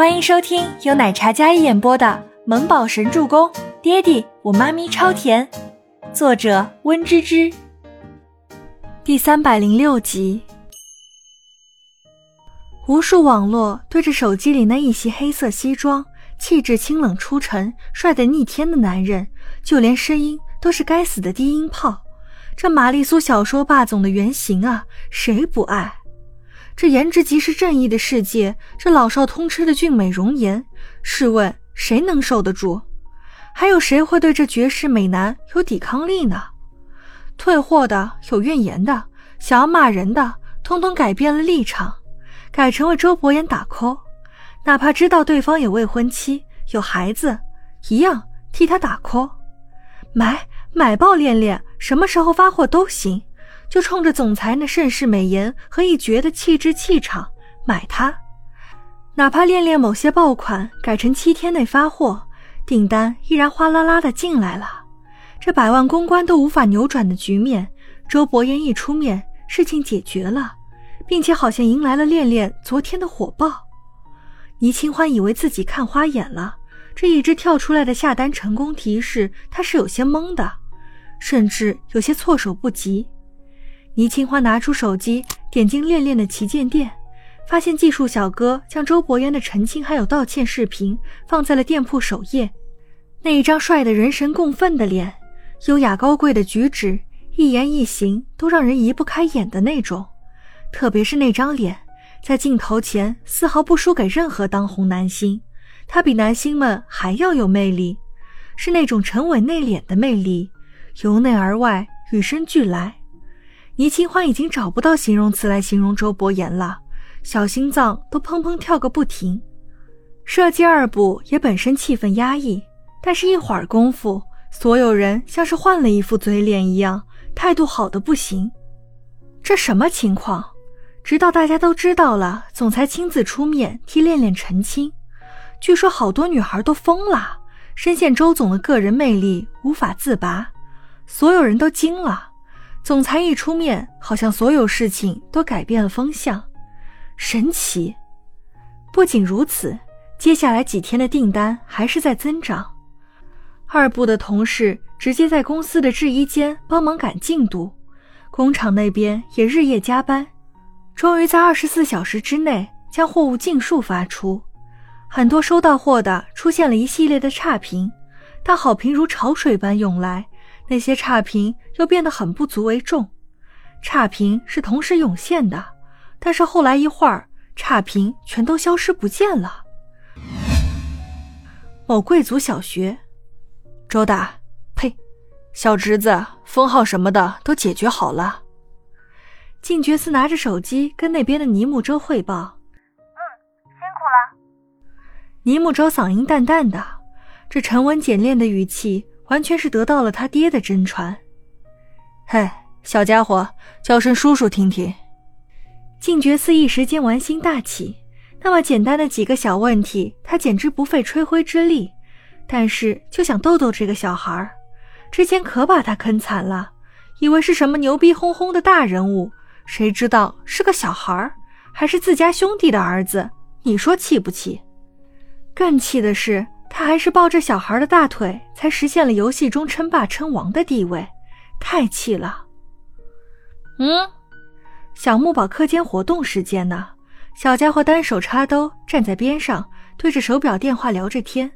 欢迎收听由奶茶加一演播的《萌宝神助攻》，爹地我妈咪超甜，作者温芝芝。第三百零六集。无数网络对着手机里那一袭黑色西装、气质清冷出尘、帅得逆天的男人，就连声音都是该死的低音炮。这玛丽苏小说霸总的原型啊，谁不爱？这颜值即是正义的世界，这老少通吃的俊美容颜，试问谁能受得住？还有谁会对这绝世美男有抵抗力呢？退货的、有怨言的、想要骂人的，通通改变了立场，改成为周伯言打 call，哪怕知道对方有未婚妻、有孩子，一样替他打 call，买买爆恋恋，什么时候发货都行。就冲着总裁那盛世美颜和一绝的气质气场买它，哪怕恋恋某些爆款改成七天内发货，订单依然哗啦啦的进来了。这百万公关都无法扭转的局面，周伯言一出面，事情解决了，并且好像迎来了恋恋昨天的火爆。倪清欢以为自己看花眼了，这一只跳出来的下单成功提示，他是有些懵的，甚至有些措手不及。倪清欢拿出手机，点进恋恋的旗舰店，发现技术小哥将周伯言的澄清还有道歉视频放在了店铺首页。那一张帅得人神共愤的脸，优雅高贵的举止，一言一行都让人移不开眼的那种。特别是那张脸，在镜头前丝毫不输给任何当红男星，他比男星们还要有魅力，是那种沉稳内敛的魅力，由内而外与生俱来。倪清欢已经找不到形容词来形容周伯言了，小心脏都砰砰跳个不停。射击二部也本身气氛压抑，但是一会儿功夫，所有人像是换了一副嘴脸一样，态度好的不行。这什么情况？直到大家都知道了，总裁亲自出面替恋恋澄清。据说好多女孩都疯了，深陷周总的个人魅力无法自拔，所有人都惊了。总裁一出面，好像所有事情都改变了方向，神奇。不仅如此，接下来几天的订单还是在增长。二部的同事直接在公司的制衣间帮忙赶进度，工厂那边也日夜加班，终于在二十四小时之内将货物尽数发出。很多收到货的出现了一系列的差评，但好评如潮水般涌来。那些差评又变得很不足为重，差评是同时涌现的，但是后来一会儿，差评全都消失不见了。某贵族小学，周大，呸，小侄子，封号什么的都解决好了。靳觉斯拿着手机跟那边的尼木舟汇报：“嗯，辛苦了。”尼木舟嗓音淡淡的，这沉稳简练的语气。完全是得到了他爹的真传。嘿，小家伙，叫声叔叔听听。静觉寺一时间玩心大起，那么简单的几个小问题，他简直不费吹灰之力，但是就想逗逗这个小孩儿。之前可把他坑惨了，以为是什么牛逼哄哄的大人物，谁知道是个小孩儿，还是自家兄弟的儿子。你说气不气？更气的是。他还是抱着小孩的大腿，才实现了游戏中称霸称王的地位，太气了。嗯，小木宝课间活动时间呢？小家伙单手插兜，站在边上，对着手表电话聊着天。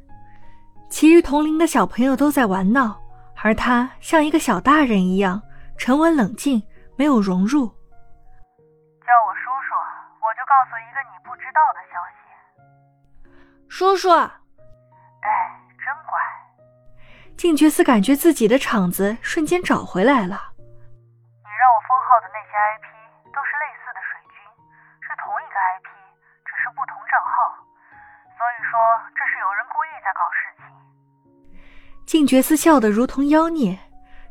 其余同龄的小朋友都在玩闹，而他像一个小大人一样沉稳冷静，没有融入。叫我叔叔，我就告诉一个你不知道的消息。叔叔。哎，真乖！静觉寺感觉自己的场子瞬间找回来了。你让我封号的那些 IP 都是类似的水军，是同一个 IP，只是不同账号，所以说这是有人故意在搞事情。静觉寺笑得如同妖孽，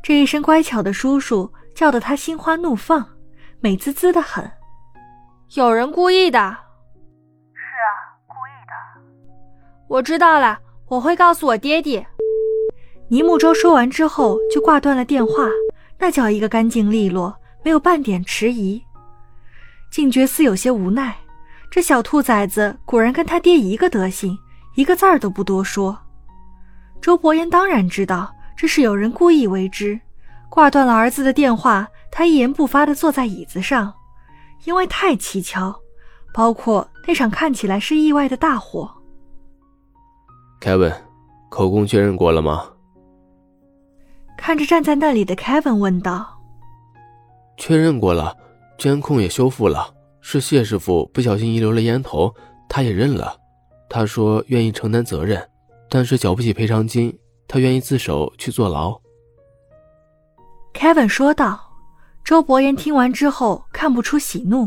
这一声乖巧的叔叔叫得他心花怒放，美滋滋的很。有人故意的？是啊，故意的。我知道了。我会告诉我爹爹。倪木舟说完之后就挂断了电话，那叫一个干净利落，没有半点迟疑。静觉寺有些无奈，这小兔崽子果然跟他爹一个德行，一个字儿都不多说。周伯言当然知道这是有人故意为之，挂断了儿子的电话，他一言不发地坐在椅子上，因为太蹊跷，包括那场看起来是意外的大火。Kevin，口供确认过了吗？看着站在那里的 Kevin 问道。确认过了，监控也修复了，是谢师傅不小心遗留了烟头，他也认了。他说愿意承担责任，但是缴不起赔偿金，他愿意自首去坐牢。Kevin 说道。周伯言听完之后看不出喜怒。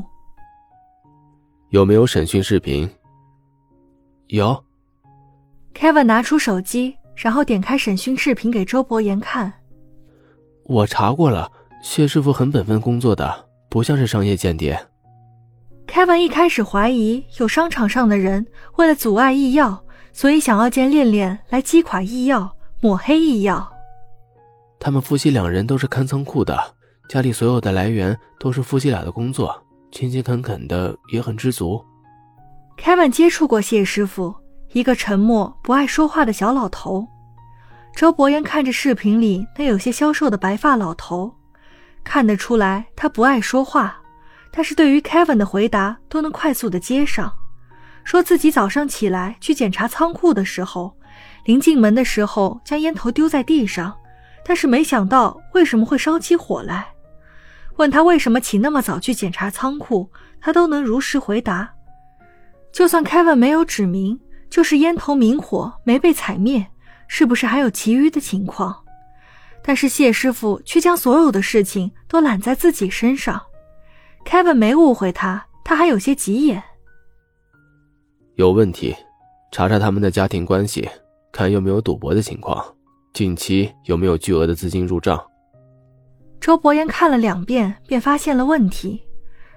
有没有审讯视频？有。Kevin 拿出手机，然后点开审讯视频给周伯言看。我查过了。谢师傅很本分工作的，不像是商业间谍。Kevin 一开始怀疑有商场上的人为了阻碍易药，所以想要见恋恋来击垮易药、抹黑易药。他们夫妻两人都是看仓库的，家里所有的来源都是夫妻俩的工作，勤勤恳恳的，也很知足。Kevin 接触过谢师傅，一个沉默不爱说话的小老头。周伯言看着视频里那有些消瘦的白发老头。看得出来，他不爱说话，但是对于 Kevin 的回答都能快速的接上。说自己早上起来去检查仓库的时候，临进门的时候将烟头丢在地上，但是没想到为什么会烧起火来。问他为什么起那么早去检查仓库，他都能如实回答。就算 Kevin 没有指明，就是烟头明火没被踩灭，是不是还有其余的情况？但是谢师傅却将所有的事情都揽在自己身上，Kevin 没误会他，他还有些急眼。有问题，查查他们的家庭关系，看有没有赌博的情况，近期有没有巨额的资金入账。周伯言看了两遍，便发现了问题，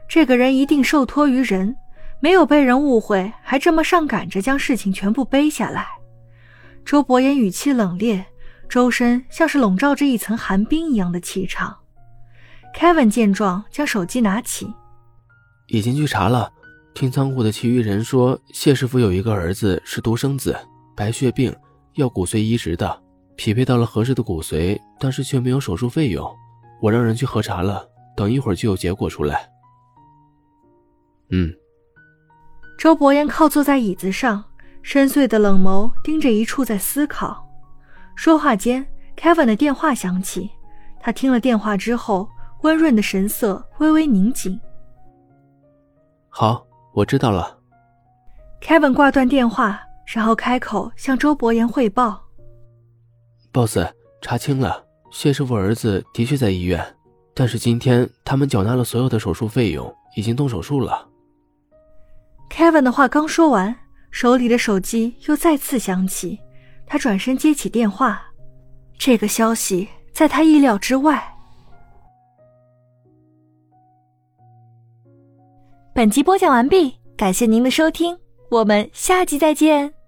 这个人一定受托于人，没有被人误会，还这么上赶着将事情全部背下来。周伯言语气冷冽。周身像是笼罩着一层寒冰一样的气场。Kevin 见状，将手机拿起，已经去查了。听仓库的其余人说，谢师傅有一个儿子是独生子，白血病，要骨髓移植的，匹配到了合适的骨髓，但是却没有手术费用。我让人去核查了，等一会儿就有结果出来。嗯。周伯言靠坐在椅子上，深邃的冷眸盯着一处，在思考。说话间，Kevin 的电话响起。他听了电话之后，温润的神色微微拧紧。好，我知道了。Kevin 挂断电话，然后开口向周伯言汇报：“Boss，查清了，谢师傅儿子的确在医院，但是今天他们缴纳了所有的手术费用，已经动手术了。”Kevin 的话刚说完，手里的手机又再次响起。他转身接起电话，这个消息在他意料之外。本集播讲完毕，感谢您的收听，我们下集再见。